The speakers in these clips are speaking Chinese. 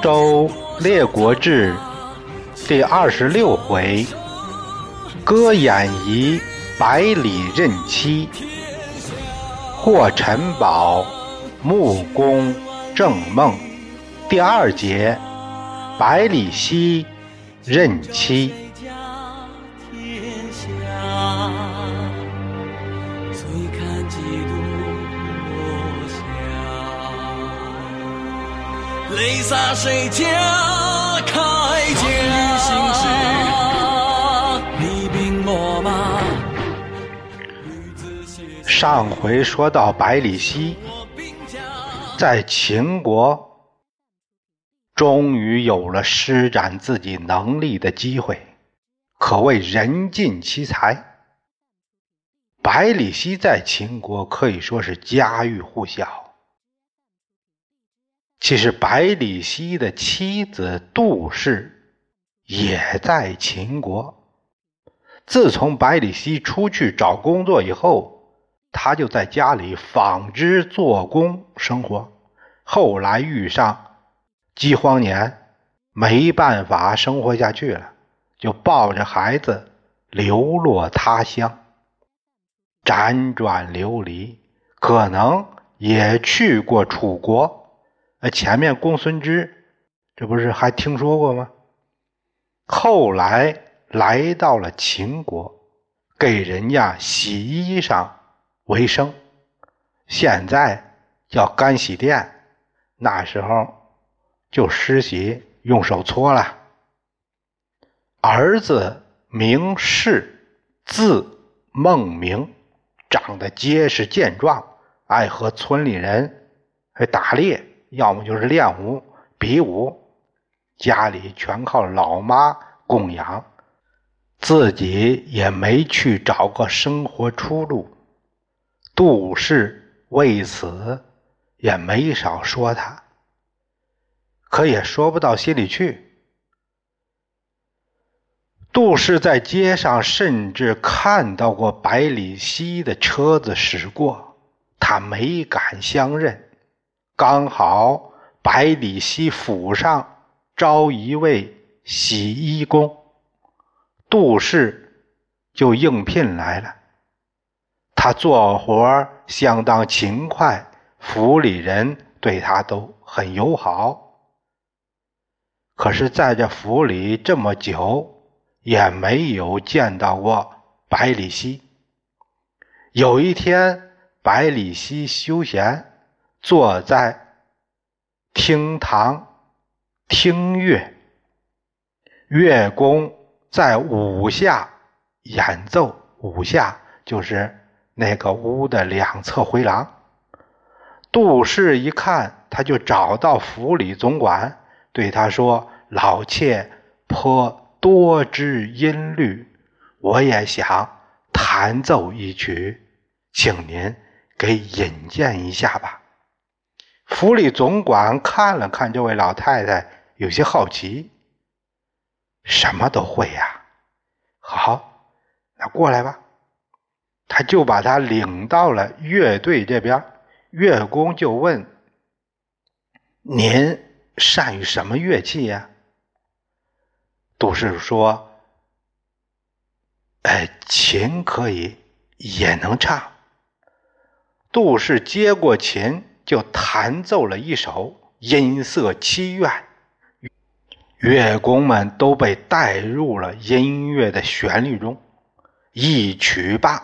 周列国志第二十六回，歌演仪百里任妻，获陈宝木工正梦。第二节，百里奚任妻。泪洒谁家铠甲？厉兵秣马。上回说到百里奚在秦国终于有了施展自己能力的机会，可谓人尽其才。百里奚在秦国可以说是家喻户晓。其实，百里奚的妻子杜氏也在秦国。自从百里奚出去找工作以后，他就在家里纺织做工生活。后来遇上饥荒年，没办法生活下去了，就抱着孩子流落他乡，辗转流离，可能也去过楚国。前面公孙支，这不是还听说过吗？后来来到了秦国，给人家洗衣裳为生。现在叫干洗店，那时候就湿洗用手搓了。儿子名士，字孟明，长得结实健壮，爱和村里人打猎。要么就是练武、比武，家里全靠老妈供养，自己也没去找个生活出路。杜氏为此也没少说他，可也说不到心里去。杜氏在街上甚至看到过百里奚的车子驶过，他没敢相认。刚好百里奚府上招一位洗衣工，杜氏就应聘来了。他做活相当勤快，府里人对他都很友好。可是，在这府里这么久，也没有见到过百里奚。有一天，百里奚休闲。坐在厅堂听乐，乐工在五下演奏。五下就是那个屋的两侧回廊。杜氏一看，他就找到府里总管，对他说：“老妾颇多知音律，我也想弹奏一曲，请您给引荐一下吧。”府里总管看了看这位老太太，有些好奇。什么都会呀？好，那过来吧。他就把他领到了乐队这边。乐工就问：“您善于什么乐器呀？”杜氏说：“哎，琴可以，也能唱。”杜氏接过琴。就弹奏了一首音色凄怨，乐工们都被带入了音乐的旋律中。一曲罢，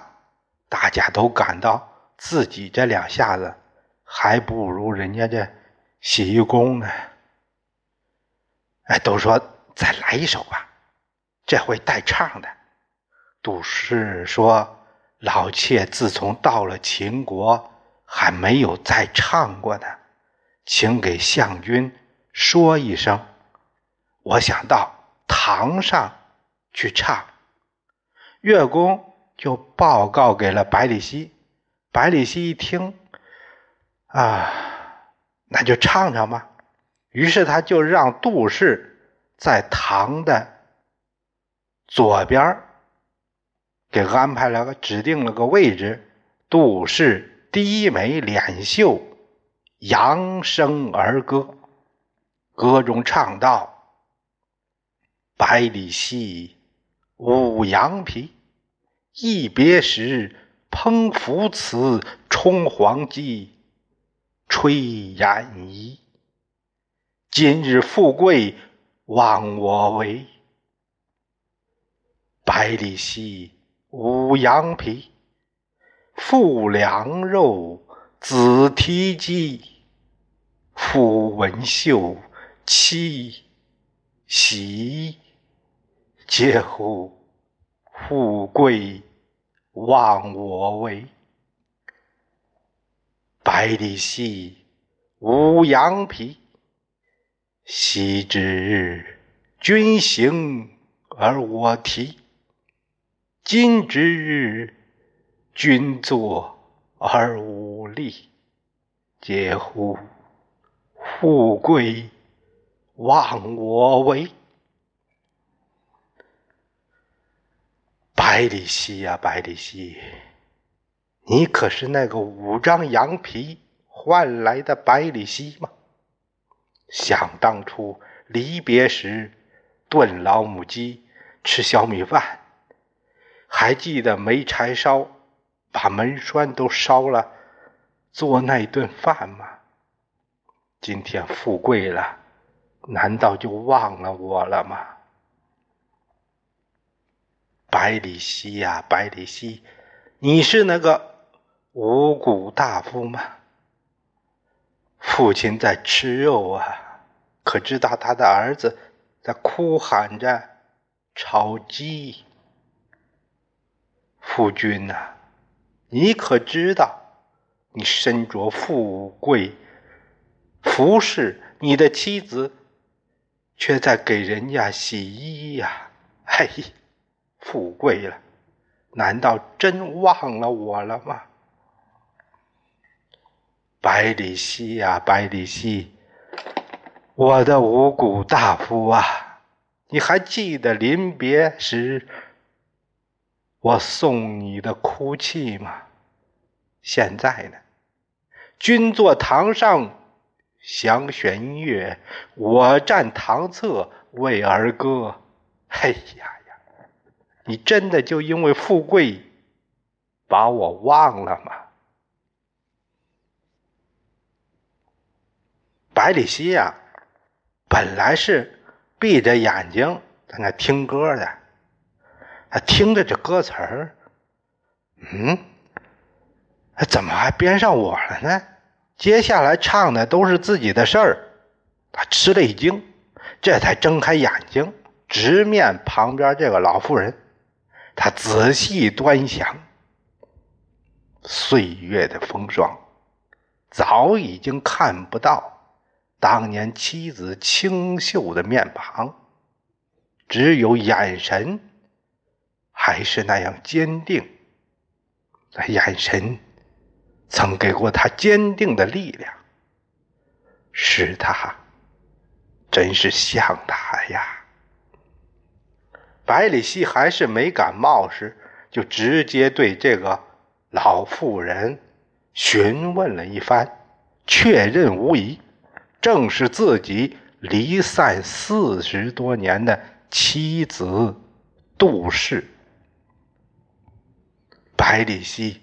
大家都感到自己这两下子还不如人家这洗衣工呢。哎，都说再来一首吧，这回带唱的。杜氏说：“老妾自从到了秦国。”还没有再唱过呢，请给相君说一声，我想到堂上去唱。乐工就报告给了百里奚，百里奚一听，啊，那就唱唱吧。于是他就让杜氏在堂的左边给安排了个指定了个位置，杜氏。低眉敛袖，扬声而歌。歌中唱道：“百里奚，舞羊皮，一别时，烹腐词，充黄鸡，吹雁衣。今日富贵忘我为。百里奚，舞羊皮，复两肉，子提鸡。复文绣，妻喜，嗟乎！富贵忘我为。百里奚，舞羊皮。昔之日君行而我蹄，今之日君坐而无立。嗟乎！富贵忘我为。百里奚呀，百里奚，你可是那个五张羊皮换来的百里奚吗？想当初离别时，炖老母鸡，吃小米饭，还记得没柴烧，把门栓都烧了，做那顿饭吗？今天富贵了，难道就忘了我了吗？百里奚呀，百里奚，你是那个五谷大夫吗？父亲在吃肉啊，可知道他的儿子在哭喊着炒鸡？夫君呐，你可知道你身着富贵？服侍你的妻子，却在给人家洗衣呀！嘿，富贵了，难道真忘了我了吗？百里奚呀，百里奚，我的五谷大夫啊，你还记得临别时我送你的哭泣吗？现在呢，君坐堂上。详选音乐，我站堂侧为儿歌。哎呀呀，你真的就因为富贵把我忘了吗？百里奚呀，本来是闭着眼睛在那听歌的，他听着这歌词儿，嗯，怎么还编上我了呢？接下来唱的都是自己的事儿，他吃了一惊，这才睁开眼睛，直面旁边这个老妇人。他仔细端详，岁月的风霜早已经看不到当年妻子清秀的面庞，只有眼神还是那样坚定，那眼神。曾给过他坚定的力量，是他，真是像他呀。百里奚还是没敢冒失，就直接对这个老妇人询问了一番，确认无疑，正是自己离散四十多年的妻子杜氏。百里奚。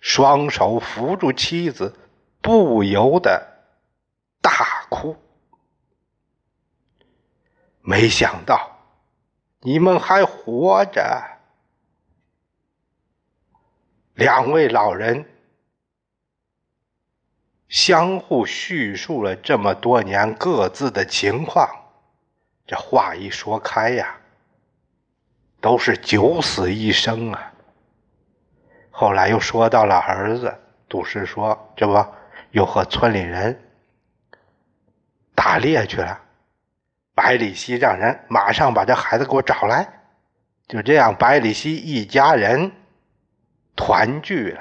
双手扶住妻子，不由得大哭。没想到你们还活着。两位老人相互叙述了这么多年各自的情况，这话一说开呀，都是九死一生啊。后来又说到了儿子，杜氏说：“这不又和村里人打猎去了。”百里奚让人马上把这孩子给我找来。就这样，百里奚一家人团聚了，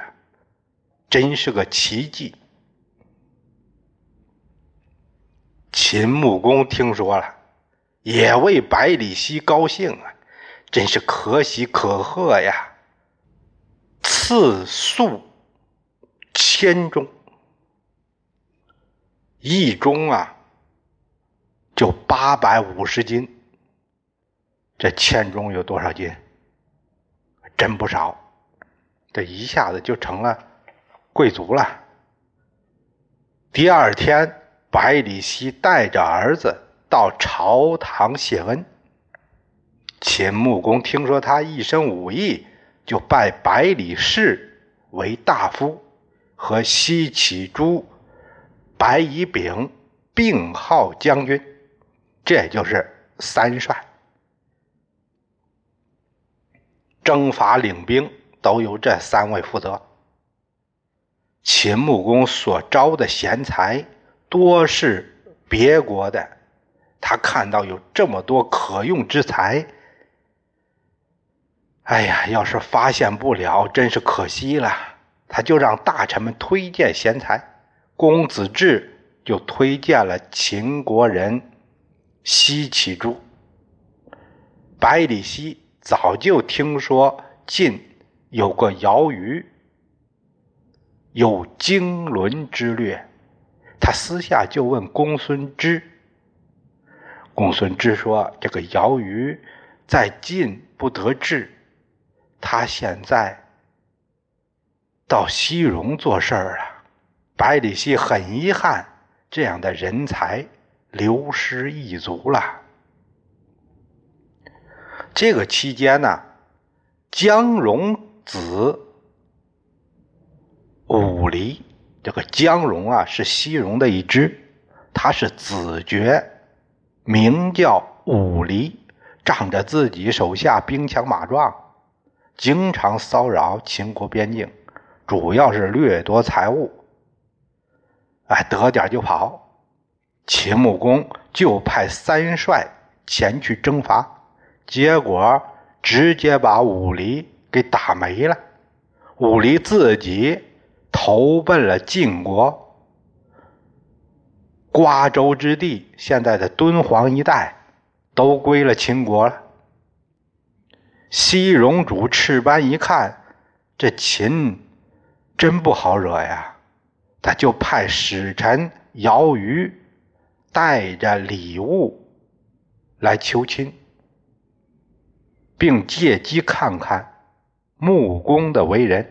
真是个奇迹。秦穆公听说了，也为百里奚高兴啊，真是可喜可贺呀。赐粟千钟，一钟啊，就八百五十斤。这千钟有多少斤？真不少，这一下子就成了贵族了。第二天，百里奚带着儿子到朝堂谢恩。秦穆公听说他一身武艺，就拜百里氏为大夫，和西乞诸、白乙丙并号将军，这就是三帅。征伐领兵都由这三位负责。秦穆公所招的贤才多是别国的，他看到有这么多可用之才，哎呀，要是发现不了，真是可惜了。他就让大臣们推荐贤才，公子至就推荐了秦国人西乞诸，百里奚。早就听说晋有个姚虞有经纶之略，他私下就问公孙支。公孙支说：“这个姚虞在晋不得志，他现在到西戎做事儿了。”百里奚很遗憾，这样的人才流失一族了。这个期间呢，姜戎子武黎，这个姜戎啊是西戎的一支，他是子爵，名叫武黎，仗着自己手下兵强马壮，经常骚扰秦国边境，主要是掠夺财物，哎，得点就跑。秦穆公就派三帅前去征伐。结果直接把武黎给打没了，武黎自己投奔了晋国，瓜州之地，现在的敦煌一带都归了秦国了。西戎主赤班一看，这秦真不好惹呀，他就派使臣姚瑜带着礼物来求亲。并借机看看穆公的为人。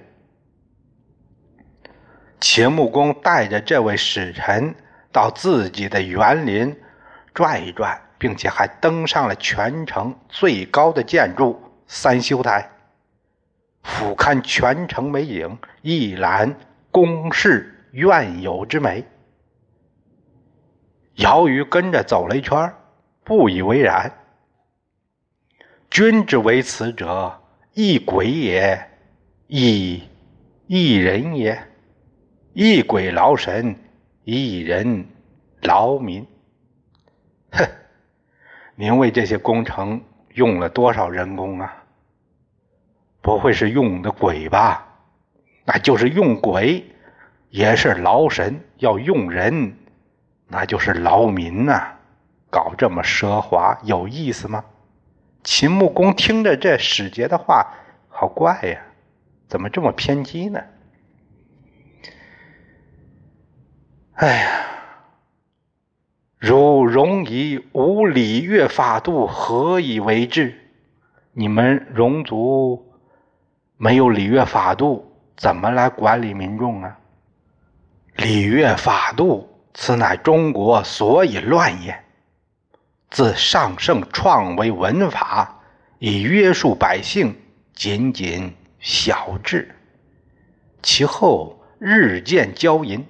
秦穆公带着这位使臣到自己的园林转一转，并且还登上了全城最高的建筑三修台，俯瞰全城美景，一览宫室苑有之美。姚瑜跟着走了一圈，不以为然。君之为此者，亦鬼也，亦亦人也。一鬼劳神，一人劳民。哼！您为这些工程用了多少人工啊？不会是用的鬼吧？那就是用鬼，也是劳神；要用人，那就是劳民呐。搞这么奢华，有意思吗？秦穆公听着这使节的话，好怪呀，怎么这么偏激呢？哎呀，如戎夷无礼乐法度，何以为治？你们戎族没有礼乐法度，怎么来管理民众啊？礼乐法度，此乃中国所以乱也。自上圣创为文法，以约束百姓，仅仅小治。其后日渐骄淫，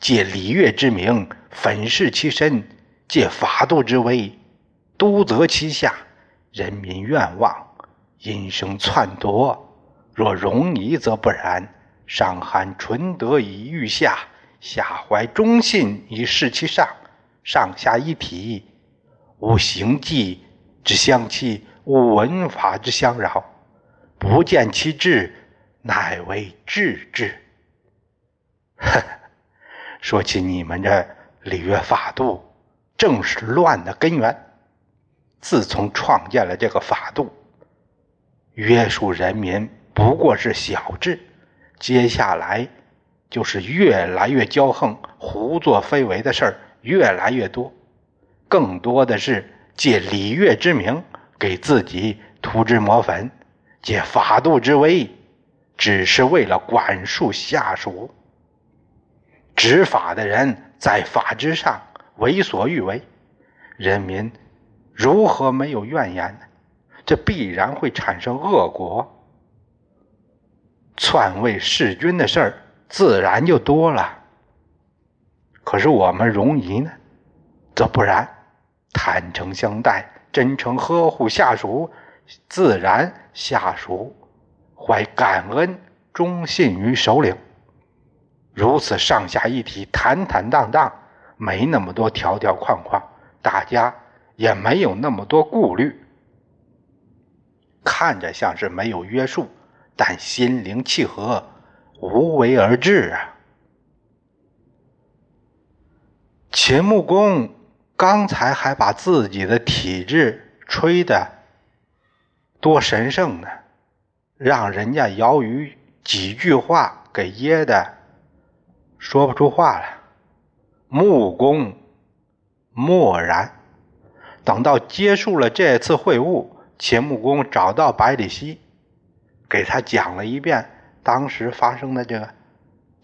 借礼乐之名粉饰其身，借法度之威督责其下，人民愿望，因生篡夺。若容夷则不然，上含纯德以御下，下怀忠信以示其上，上下一体。无形迹之相欺，无文法之相扰，不见其志，乃为治之。呵，说起你们这礼乐法度，正是乱的根源。自从创建了这个法度，约束人民不过是小智，接下来就是越来越骄横、胡作非为的事儿越来越多。更多的是借礼乐之名给自己涂脂抹粉，借法度之威，只是为了管束下属。执法的人在法之上为所欲为，人民如何没有怨言呢？这必然会产生恶果，篡位弑君的事儿自然就多了。可是我们容仪呢，则不然，坦诚相待，真诚呵护下属，自然下属怀感恩，忠信于首领。如此上下一体，坦坦荡荡，没那么多条条框框，大家也没有那么多顾虑，看着像是没有约束，但心灵契合，无为而治啊。秦穆公刚才还把自己的体质吹得多神圣呢，让人家姚瑜几句话给噎的。说不出话来，穆公默然。等到结束了这次会晤，秦穆公找到百里奚，给他讲了一遍当时发生的这个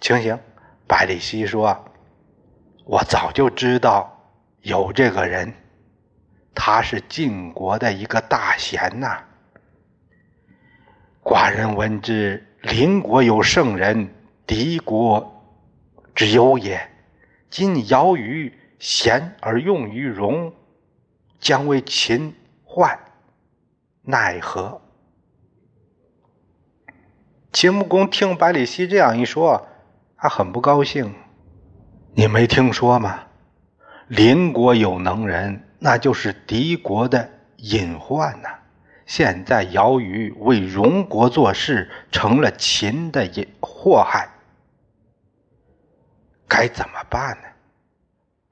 情形。百里奚说：“我早就知道有这个人，他是晋国的一个大贤呐。寡人闻之，邻国有圣人，敌国。”之忧也。今尧于贤而用于戎，将为秦患，奈何？秦穆公听百里奚这样一说，他很不高兴。你没听说吗？邻国有能人，那就是敌国的隐患呐。现在尧于为戎国做事，成了秦的隐祸害。该怎么办呢？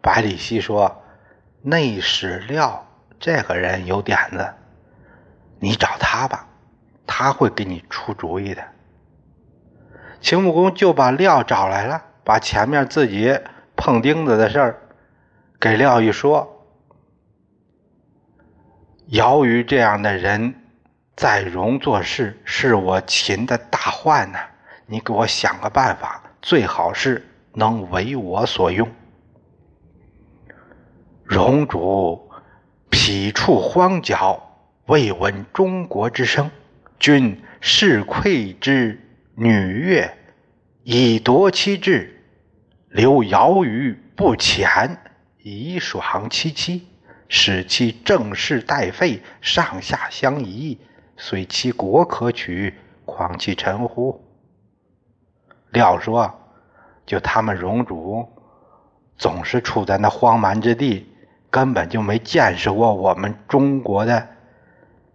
百里奚说：“内史廖这个人有点子，你找他吧，他会给你出主意的。”秦穆公就把廖找来了，把前面自己碰钉子的事儿给廖一说：“尧于这样的人在戎做事，是我秦的大患呐！你给我想个办法，最好是。”能为我所用。荣主匹处荒郊，未闻中国之声。君视馈之女乐，以夺其志。留尧于不遣，以爽其妻，使其正室待废，上下相宜。虽其国可取，况其臣乎？廖说。就他们荣主，总是处在那荒蛮之地，根本就没见识过我们中国的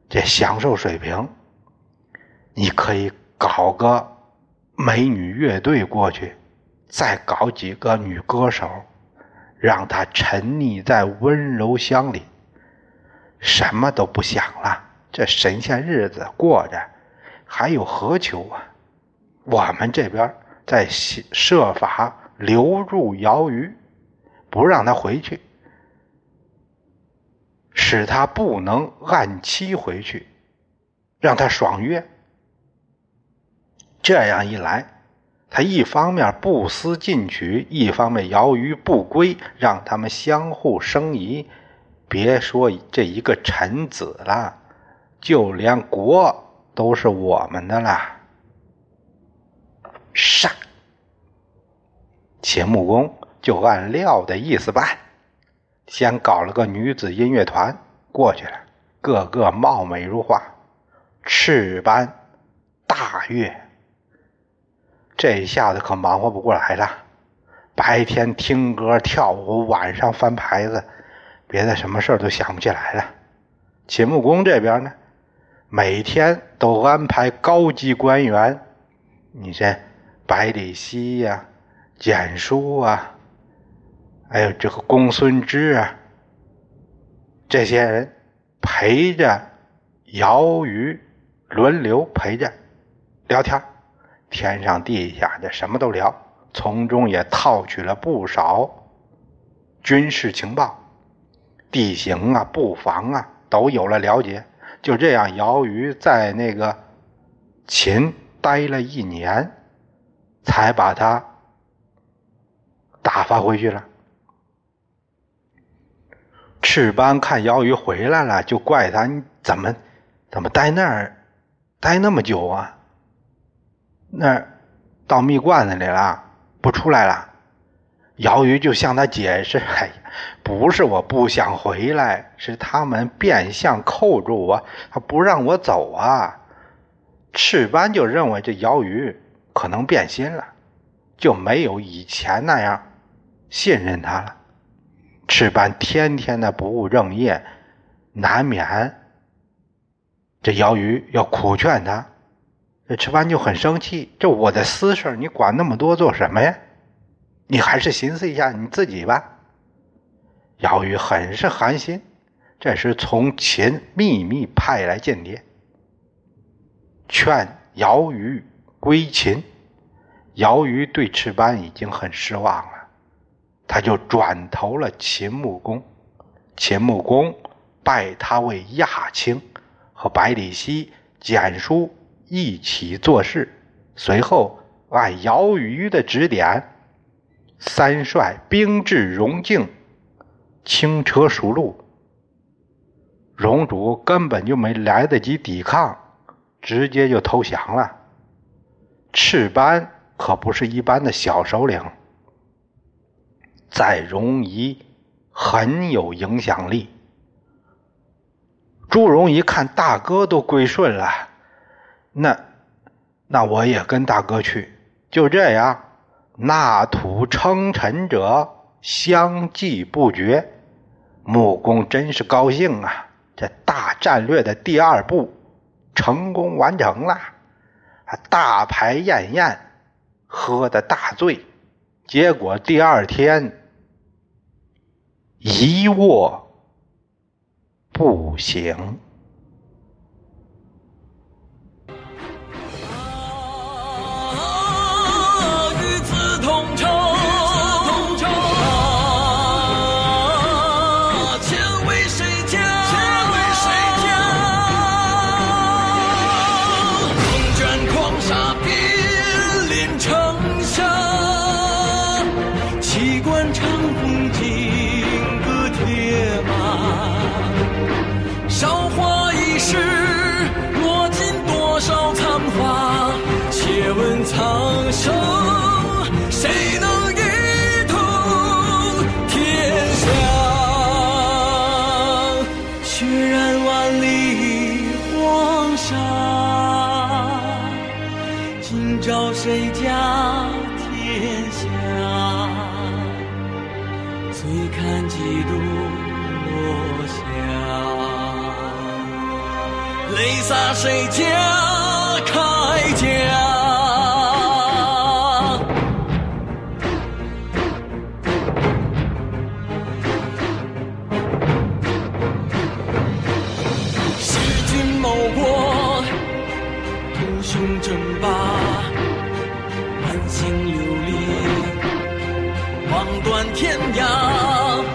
这享受水平。你可以搞个美女乐队过去，再搞几个女歌手，让她沉溺在温柔乡里，什么都不想了。这神仙日子过着，还有何求啊？我们这边。在设法留住姚瑜，不让他回去，使他不能按期回去，让他爽约。这样一来，他一方面不思进取，一方面摇于不归，让他们相互生疑。别说这一个臣子了，就连国都是我们的了。杀，秦穆公就按廖的意思办，先搞了个女子音乐团过去了，个个貌美如花，赤班大乐。这一下子可忙活不过来了，白天听歌跳舞，晚上翻牌子，别的什么事都想不起来了。秦穆公这边呢，每天都安排高级官员，你这。百里奚呀，简书啊，还有这个公孙支啊，这些人陪着姚瑜轮流陪着聊天，天上地下的什么都聊，从中也套取了不少军事情报。地形啊、布防啊都有了了解。就这样，姚瑜在那个秦待了一年，才把他打发回去了。赤班看姚瑜回来了，就怪他：你怎么怎么待那儿待那么久啊？那到蜜罐子里了，不出来了。姚瑜就向他解释：“哎呀，不是我不想回来，是他们变相扣住我，他不让我走啊。”赤班就认为这姚瑜可能变心了，就没有以前那样信任他了。赤班天天的不务正业，难免这姚瑜要苦劝他。这赤班就很生气：“这我的私事，你管那么多做什么呀？”你还是寻思一下你自己吧。姚瑜很是寒心，这时从秦秘密派来间谍，劝姚瑜归秦。姚瑜对赤班已经很失望了，他就转投了秦穆公。秦穆公拜他为亚卿，和百里奚、简书一起做事。随后按姚瑜的指点。三帅兵至荣境，轻车熟路。荣主根本就没来得及抵抗，直接就投降了。赤班可不是一般的小首领，在荣夷很有影响力。朱荣一看大哥都归顺了，那那我也跟大哥去，就这样。纳土称臣者相继不绝，穆公真是高兴啊！这大战略的第二步成功完成了，大排宴宴，喝的大醉，结果第二天一卧不醒。谁家天下？醉看几度落霞，泪洒谁家断天涯。